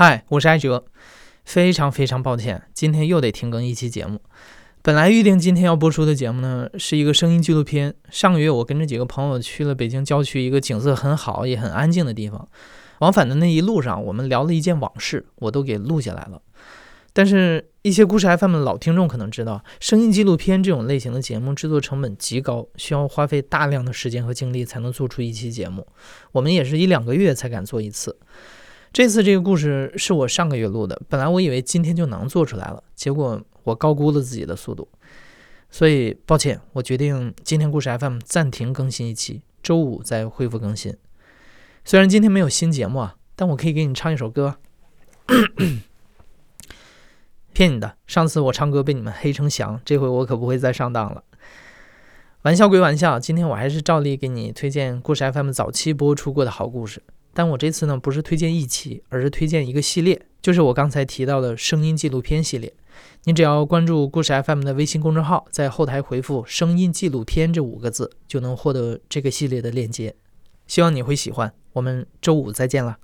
嗨，我是艾哲，非常非常抱歉，今天又得停更一期节目。本来预定今天要播出的节目呢，是一个声音纪录片。上个月我跟着几个朋友去了北京郊区一个景色很好也很安静的地方，往返的那一路上，我们聊了一件往事，我都给录下来了。但是，一些故事 FM 的老听众可能知道，声音纪录片这种类型的节目制作成本极高，需要花费大量的时间和精力才能做出一期节目。我们也是一两个月才敢做一次。这次这个故事是我上个月录的，本来我以为今天就能做出来了，结果我高估了自己的速度，所以抱歉，我决定今天故事 FM 暂停更新一期，周五再恢复更新。虽然今天没有新节目啊，但我可以给你唱一首歌。骗你的，上次我唱歌被你们黑成翔，这回我可不会再上当了。玩笑归玩笑，今天我还是照例给你推荐故事 FM 早期播出过的好故事。但我这次呢，不是推荐一期，而是推荐一个系列，就是我刚才提到的声音纪录片系列。你只要关注故事 FM 的微信公众号，在后台回复“声音纪录片”这五个字，就能获得这个系列的链接。希望你会喜欢。我们周五再见了。